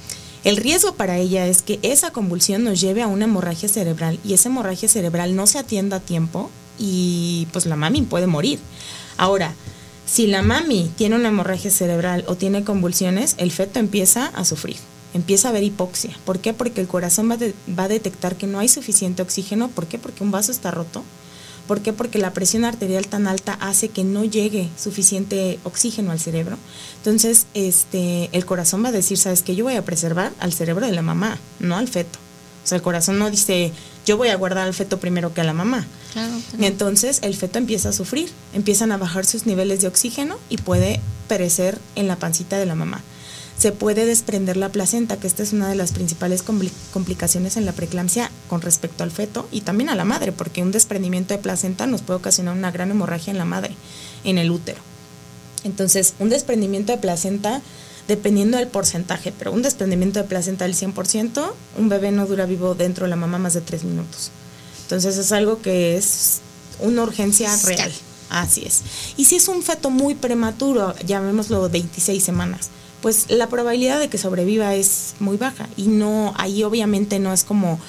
el riesgo para ella es que esa convulsión nos lleve a una hemorragia cerebral y esa hemorragia cerebral no se atienda a tiempo y pues la mami puede morir. Ahora, si la mami tiene una hemorragia cerebral o tiene convulsiones, el feto empieza a sufrir, empieza a haber hipoxia. ¿Por qué? Porque el corazón va, de- va a detectar que no hay suficiente oxígeno. ¿Por qué? Porque un vaso está roto. ¿Por qué? Porque la presión arterial tan alta hace que no llegue suficiente oxígeno al cerebro. Entonces, este, el corazón va a decir, ¿sabes qué? Yo voy a preservar al cerebro de la mamá, no al feto. O sea, el corazón no dice, yo voy a guardar al feto primero que a la mamá. Claro, Y entonces el feto empieza a sufrir, empiezan a bajar sus niveles de oxígeno y puede perecer en la pancita de la mamá. Se puede desprender la placenta, que esta es una de las principales compli- complicaciones en la preeclampsia con respecto al feto y también a la madre, porque un desprendimiento de placenta nos puede ocasionar una gran hemorragia en la madre, en el útero. Entonces, un desprendimiento de placenta, dependiendo del porcentaje, pero un desprendimiento de placenta del 100%, un bebé no dura vivo dentro de la mamá más de tres minutos. Entonces, es algo que es una urgencia real. Así es. Y si es un feto muy prematuro, llamémoslo 26 semanas, pues la probabilidad de que sobreviva es muy baja. Y no, ahí obviamente no es como,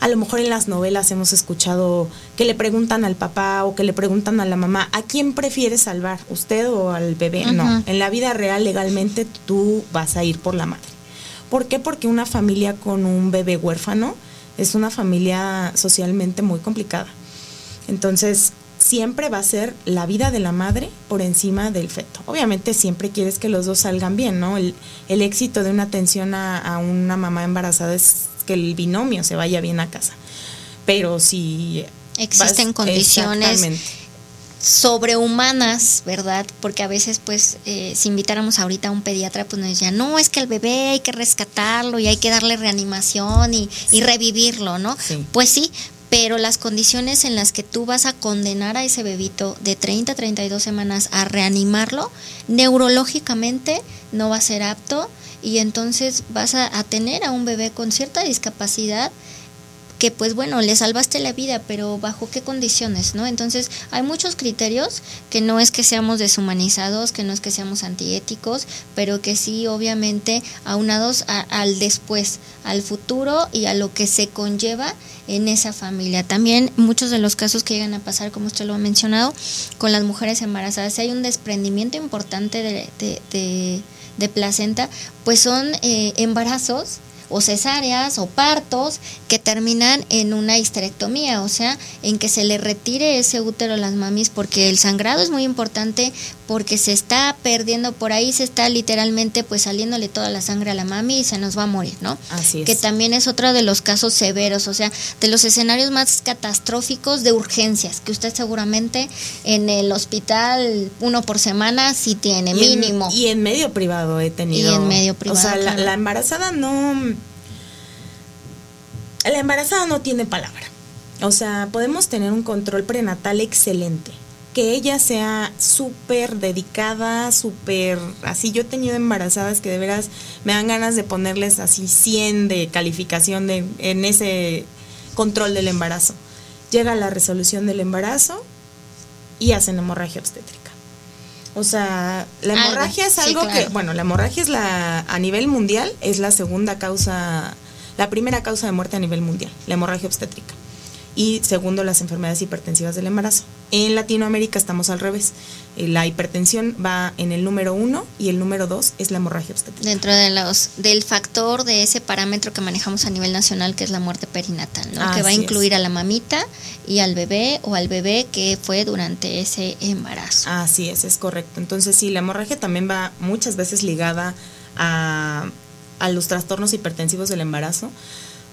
a lo mejor en las novelas hemos escuchado que le preguntan al papá o que le preguntan a la mamá, ¿a quién prefieres salvar? ¿Usted o al bebé? No, en la vida real legalmente tú vas a ir por la madre. ¿Por qué? Porque una familia con un bebé huérfano es una familia socialmente muy complicada. Entonces, siempre va a ser la vida de la madre por encima del feto. Obviamente siempre quieres que los dos salgan bien, ¿no? El, el éxito de una atención a, a una mamá embarazada es que el binomio se vaya bien a casa. Pero si... Existen vas- condiciones sobrehumanas, ¿verdad? Porque a veces, pues, eh, si invitáramos ahorita a un pediatra, pues nos decían, no, es que el bebé hay que rescatarlo y hay que darle reanimación y, y revivirlo, ¿no? Sí. Pues sí, pero las condiciones en las que tú vas a condenar a ese bebito de 30 a 32 semanas a reanimarlo, neurológicamente no va a ser apto y entonces vas a, a tener a un bebé con cierta discapacidad que pues bueno, le salvaste la vida, pero bajo qué condiciones, ¿no? Entonces hay muchos criterios que no es que seamos deshumanizados, que no es que seamos antiéticos, pero que sí obviamente aunados a- al después, al futuro y a lo que se conlleva en esa familia. También muchos de los casos que llegan a pasar, como usted lo ha mencionado, con las mujeres embarazadas, si hay un desprendimiento importante de, de- placenta, pues son eh, embarazos o cesáreas o partos que terminan en una histerectomía, o sea, en que se le retire ese útero a las mamis porque el sangrado es muy importante porque se está perdiendo por ahí, se está literalmente pues saliéndole toda la sangre a la mami y se nos va a morir, ¿no? Así es. Que también es otro de los casos severos, o sea, de los escenarios más catastróficos de urgencias, que usted seguramente en el hospital uno por semana sí tiene, Y en- mínimo. y en medio privado he tenido. Y en medio privado, O sea, la embarazada no. La embarazada no tiene palabra. O sea, podemos tener un control prenatal excelente. Que ella sea súper dedicada, súper. Así, yo he tenido embarazadas que de veras me dan ganas de ponerles así 100 de calificación de, en ese control del embarazo. Llega la resolución del embarazo y hacen hemorragia obstétrica. O sea, la Algo, hemorragia es sí, algo claro. que, bueno, la hemorragia es la, a nivel mundial, es la segunda causa, la primera causa de muerte a nivel mundial, la hemorragia obstétrica. Y segundo, las enfermedades hipertensivas del embarazo. En Latinoamérica estamos al revés. Eh, La hipertensión va en el número uno y el número dos es la hemorragia obstétrica. dentro de los del factor de ese parámetro que manejamos a nivel nacional que es la muerte perinatal, ¿no? que va a incluir es. a la mamita y al bebé o al bebé que fue durante ese embarazo. Así es, es correcto. Entonces sí, la hemorragia también va muchas veces ligada a, a los trastornos hipertensivos del embarazo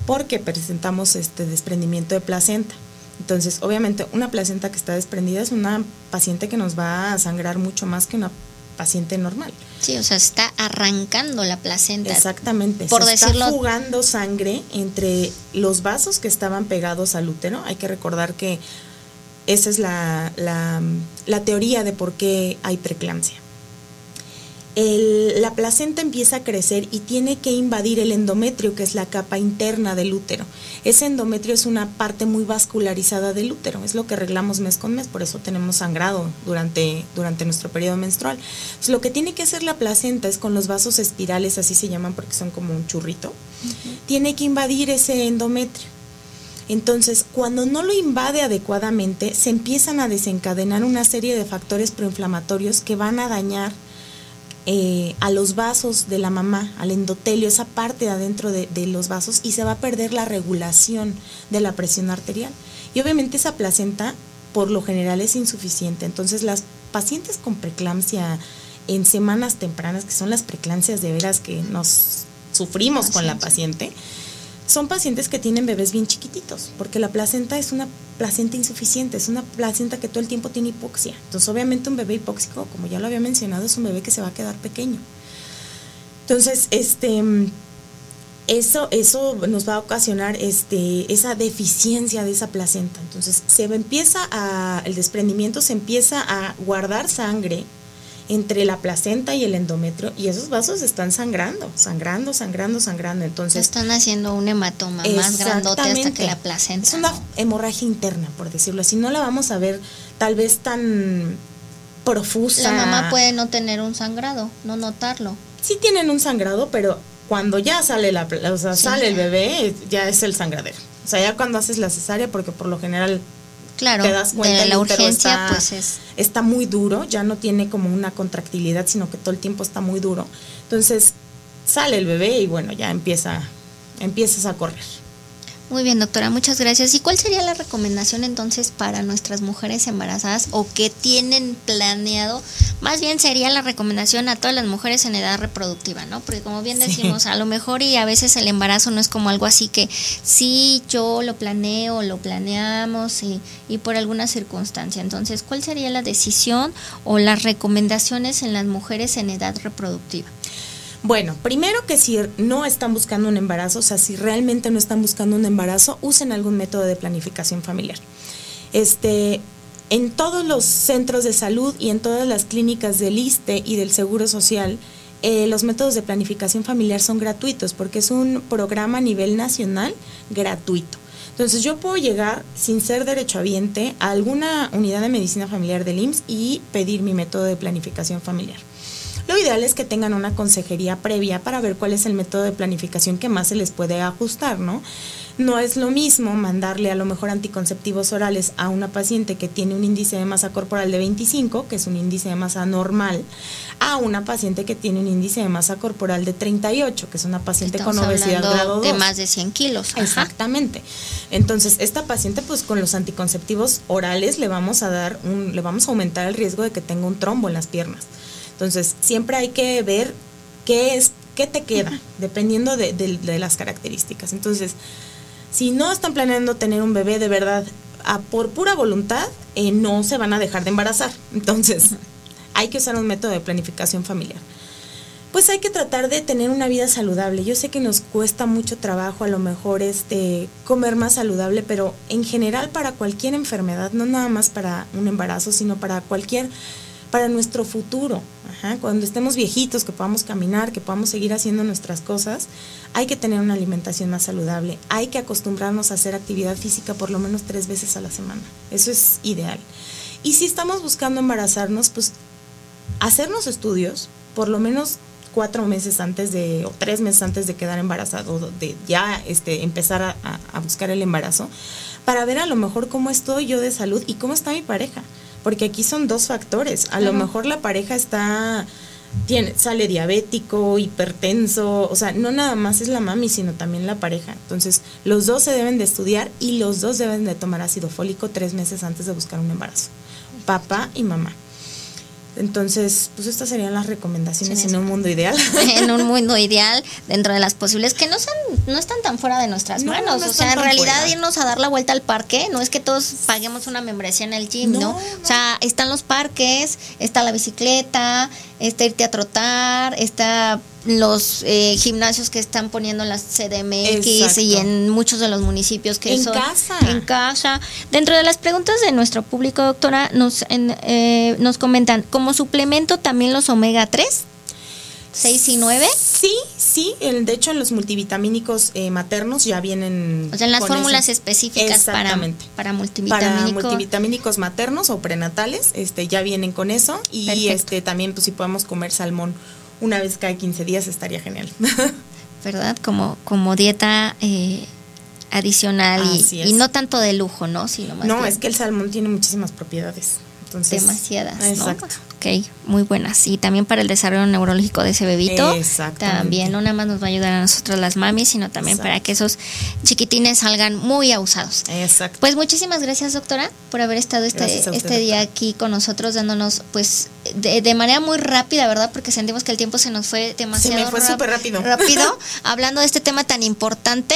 porque presentamos este desprendimiento de placenta. Entonces, obviamente, una placenta que está desprendida es una paciente que nos va a sangrar mucho más que una paciente normal. Sí, o sea, está arrancando la placenta. Exactamente. Por se decirlo- está fugando sangre entre los vasos que estaban pegados al útero. Hay que recordar que esa es la, la, la teoría de por qué hay preeclampsia. La placenta empieza a crecer y tiene que invadir el endometrio, que es la capa interna del útero. Ese endometrio es una parte muy vascularizada del útero, es lo que arreglamos mes con mes, por eso tenemos sangrado durante, durante nuestro periodo menstrual. lo que tiene que hacer la placenta es con los vasos espirales, así se llaman porque son como un churrito, tiene que invadir ese endometrio. Entonces, cuando no lo invade adecuadamente, se empiezan a desencadenar una serie de factores proinflamatorios que van a dañar eh, a los vasos de la mamá, al endotelio, esa parte de adentro de, los vasos, y se va a perder la regulación de la presión arterial. Y obviamente esa placenta, por lo general, es insuficiente. Entonces, las pacientes con preeclampsia en semanas tempranas, que son las preeclampsias de veras que nos sufrimos con la paciente, son pacientes que tienen bebés bien chiquititos, porque la placenta es una placenta insuficiente, es una placenta que todo el tiempo tiene hipoxia. Entonces, obviamente un bebé hipóxico, como ya lo había mencionado, es un bebé que se va a quedar pequeño. Entonces, este eso, eso nos va a ocasionar este, esa deficiencia de esa placenta. Entonces, se empieza a, el desprendimiento se empieza a guardar sangre entre la placenta y el endometrio y esos vasos están sangrando, sangrando, sangrando, sangrando. Entonces están haciendo un hematoma más grandote hasta que la placenta. Es una hemorragia interna, por decirlo así. No la vamos a ver tal vez tan profusa. La mamá puede no tener un sangrado, no notarlo. Sí tienen un sangrado, pero cuando ya sale la, o sea, sale el bebé, ya es el sangradero. O sea, ya cuando haces la cesárea, porque por lo general claro, te das cuenta de la urgencia, pues es está muy duro, ya no tiene como una contractilidad, sino que todo el tiempo está muy duro. Entonces sale el bebé y bueno, ya empieza empiezas a correr. Muy bien, doctora, muchas gracias. ¿Y cuál sería la recomendación entonces para nuestras mujeres embarazadas o que tienen planeado? Más bien sería la recomendación a todas las mujeres en edad reproductiva, ¿no? Porque como bien decimos, a lo mejor y a veces el embarazo no es como algo así que sí, yo lo planeo, lo planeamos y, y por alguna circunstancia. Entonces, ¿cuál sería la decisión o las recomendaciones en las mujeres en edad reproductiva? Bueno, primero que si no están buscando un embarazo, o sea, si realmente no están buscando un embarazo, usen algún método de planificación familiar. Este, en todos los centros de salud y en todas las clínicas del ISTE y del Seguro Social, eh, los métodos de planificación familiar son gratuitos porque es un programa a nivel nacional gratuito. Entonces yo puedo llegar sin ser derechohabiente a alguna unidad de medicina familiar del IMSS y pedir mi método de planificación familiar. Lo ideal es que tengan una consejería previa para ver cuál es el método de planificación que más se les puede ajustar, ¿no? No es lo mismo mandarle a lo mejor anticonceptivos orales a una paciente que tiene un índice de masa corporal de 25, que es un índice de masa normal, a una paciente que tiene un índice de masa corporal de 38, que es una paciente con obesidad grado 2. De más de 100 kilos. Exactamente. Entonces, esta paciente, pues con los anticonceptivos orales le vamos a dar un, le vamos a aumentar el riesgo de que tenga un trombo en las piernas. Entonces, siempre hay que ver qué es, qué te queda, dependiendo de, las características. Entonces, si no están planeando tener un bebé de verdad, a, por pura voluntad, eh, no se van a dejar de embarazar. Entonces, hay que usar un método de planificación familiar. Pues hay que tratar de tener una vida saludable. Yo sé que nos cuesta mucho trabajo a lo mejor este comer más saludable, pero en general para cualquier enfermedad, no nada más para un embarazo, sino para cualquier para nuestro futuro. cuando estemos viejitos, que podamos caminar, que podamos seguir haciendo nuestras cosas, hay que tener una alimentación más saludable. Hay que acostumbrarnos a hacer actividad física por lo menos tres veces a la semana. Eso es ideal. Y si estamos buscando embarazarnos, pues hacernos estudios, por lo menos cuatro meses antes de, o tres meses antes de quedar embarazado, de ya este, empezar a, a buscar el embarazo, para ver a lo mejor cómo estoy yo de salud y cómo está mi pareja porque aquí son dos factores. A lo mejor la pareja está tiene, sale diabético, hipertenso, o sea, no nada más es la mami, sino también la pareja. Entonces, los dos se deben de estudiar y los dos deben de tomar ácido fólico tres meses antes de buscar un embarazo, papá y mamá. Entonces, pues estas serían las recomendaciones en un mundo ideal. En un mundo ideal, dentro de las posibles, que no son, no están tan fuera de nuestras manos. o sea, en realidad irnos a dar la vuelta al parque, no es que todos paguemos una membresía en el gym, ¿no? O sea, están los parques, está la bicicleta, está irte a trotar, está los eh, gimnasios que están poniendo las CDMX y en muchos de los municipios que en son casa. en casa. Dentro de las preguntas de nuestro público, doctora, nos, eh, nos comentan, ¿como suplemento también los omega 3? 6 y 9. Sí, sí, el, de hecho en los multivitamínicos eh, maternos ya vienen... O sea, en las fórmulas eso. específicas para, para Para multivitamínico. multivitamínicos maternos o prenatales, este, ya vienen con eso. Y Perfecto. este también, pues si podemos comer salmón una vez cada 15 días, estaría genial. ¿verdad? Como, como dieta eh, adicional y, no tanto de lujo, ¿no? Sino más no, bien es que el salmón tiene muchísimas propiedades. Entonces, demasiadas, ¿no? Exacto. Ok, muy buenas. Y también para el desarrollo neurológico de ese bebito. También no nada más nos va a ayudar a nosotros las mamis, sino también Exacto. para que esos chiquitines salgan muy abusados. Exacto. Pues muchísimas gracias, doctora, por haber estado este, usted, este día doctora. aquí con nosotros, dándonos, pues, de, de manera muy rápida, ¿verdad? Porque sentimos que el tiempo se nos fue demasiado fue rap- súper rápido. rápido, hablando de este tema tan importante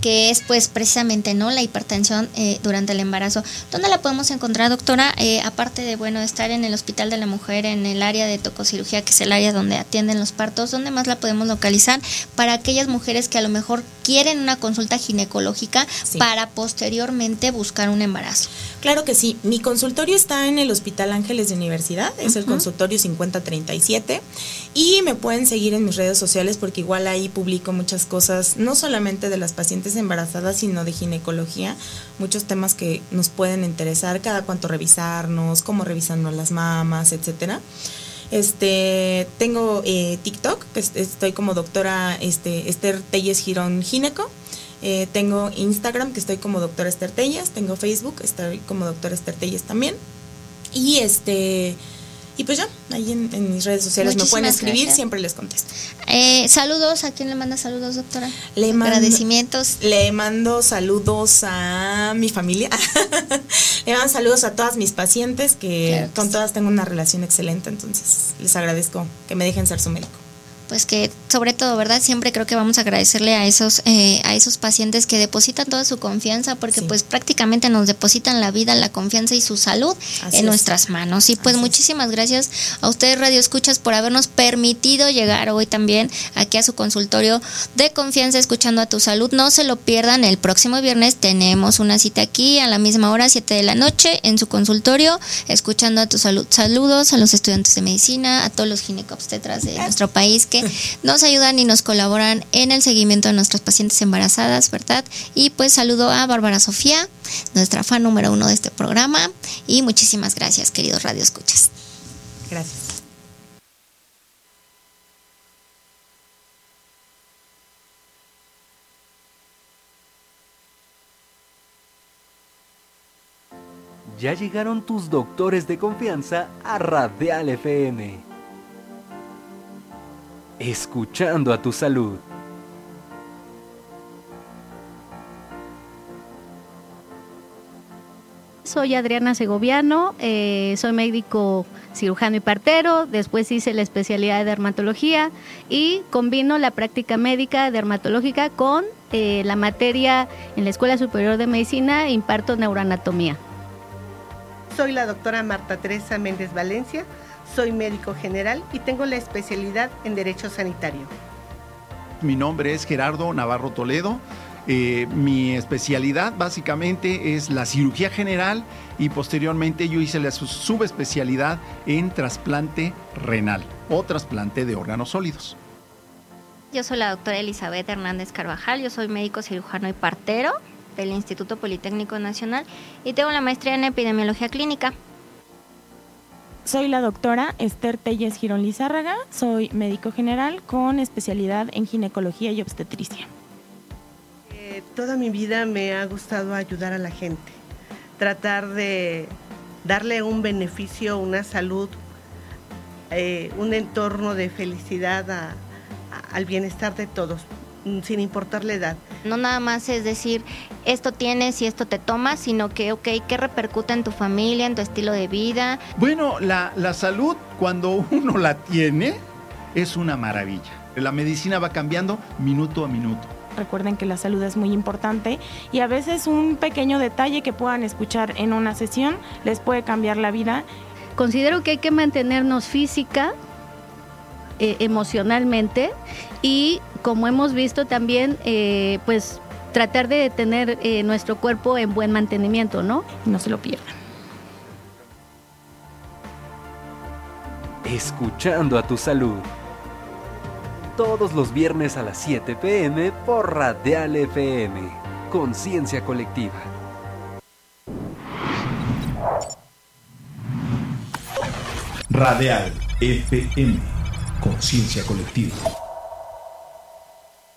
que es pues precisamente no la hipertensión eh, durante el embarazo. ¿Dónde la podemos encontrar, doctora? Eh, aparte de bueno estar en el Hospital de la Mujer, en el área de tococirugía, que es el área donde atienden los partos, ¿dónde más la podemos localizar para aquellas mujeres que a lo mejor quieren una consulta ginecológica Sí. para posteriormente buscar un embarazo? Claro que sí. Mi consultorio está en el Hospital Ángeles de Universidad, es el Ujú. consultorio 5037 y me pueden seguir en mis redes sociales porque igual ahí publico muchas cosas, no solamente de las pacientes embarazadas, sino de ginecología, muchos temas que nos pueden interesar, cada cuánto revisarnos, cómo revisarnos las mamas, etcétera. Este, tengo eh, TikTok, que es- estoy como doctora este, Esther Telles Girón Gineco. Eh, tengo Instagram, que estoy como doctora Esther Telles. Tengo Facebook, estoy como doctora Esther Telles también. Y este, y pues ya, ahí en, en mis redes sociales me pueden escribir, gracias. siempre les contesto. Eh, saludos, ¿a quién le manda saludos, doctora? Le mando- Agradecimientos. Le mando saludos a mi familia. le mando saludos a todas mis pacientes, que Claro con todas tengo una relación excelente, entonces les agradezco que me dejen ser su médico. Pues que sobre todo, ¿verdad? Siempre creo que vamos a agradecerle a esos eh, a esos pacientes que depositan toda su confianza porque Sí. pues prácticamente nos depositan la vida, la confianza y su salud Así en es. nuestras manos. Y pues Así es. muchísimas gracias a ustedes Radio Escuchas por habernos permitido llegar hoy también aquí a su consultorio de confianza escuchando a tu salud. No se lo pierdan, el próximo viernes tenemos una cita aquí a la misma hora, 7 de la noche, en su consultorio, escuchando a tu salud. Saludos a los estudiantes de medicina, a todos los ginecobstetras de nuestro país que nos ayudan y nos colaboran en el seguimiento de nuestras pacientes embarazadas, ¿verdad? Y pues saludo a Bárbara Sofía, nuestra fan número uno de este programa. Y muchísimas gracias, queridos Radio Escuchas. Gracias. Ya llegaron tus doctores de confianza a Radial FM. Escuchando a tu salud. Soy Adriana Segoviano, eh, soy médico cirujano y partero, después hice la especialidad de dermatología y combino la práctica médica dermatológica con eh, la materia en la Escuela Superior de Medicina, imparto neuroanatomía. Soy la doctora Marta Teresa Méndez Valencia, soy médico general y tengo la especialidad en Derecho Sanitario. Mi nombre es Gerardo Navarro Toledo. Eh, mi especialidad básicamente es la cirugía general y posteriormente yo hice la su- subespecialidad en trasplante renal o trasplante de órganos sólidos. Yo soy la doctora Elizabeth Hernández Carvajal, yo soy médico cirujano y partero del Instituto Politécnico Nacional y tengo la maestría en epidemiología clínica. Soy la doctora Esther Telles Girón Lizárraga, soy médico general con especialidad en ginecología y obstetricia. Eh, toda mi vida me ha gustado ayudar a la gente, tratar de darle un beneficio, una salud, eh, un entorno de felicidad al bienestar de todos, sin importar la edad. No nada más es decir, esto tienes y esto te tomas, sino que, ok, ¿qué repercute en tu familia, en tu estilo de vida? Bueno, la, la salud cuando uno la tiene es una maravilla. La medicina va cambiando minuto a minuto. Recuerden que la salud es muy importante y a veces un pequeño detalle que puedan escuchar en una sesión les puede cambiar la vida. Considero que hay que mantenernos física, eh, emocionalmente y como hemos visto también, eh, pues tratar de tener eh, nuestro cuerpo en buen mantenimiento, ¿no? No se lo pierdan. Escuchando a tu salud. Todos los viernes a las 7 pm por Radial FM. Conciencia colectiva. Radial FM. Conciencia colectiva.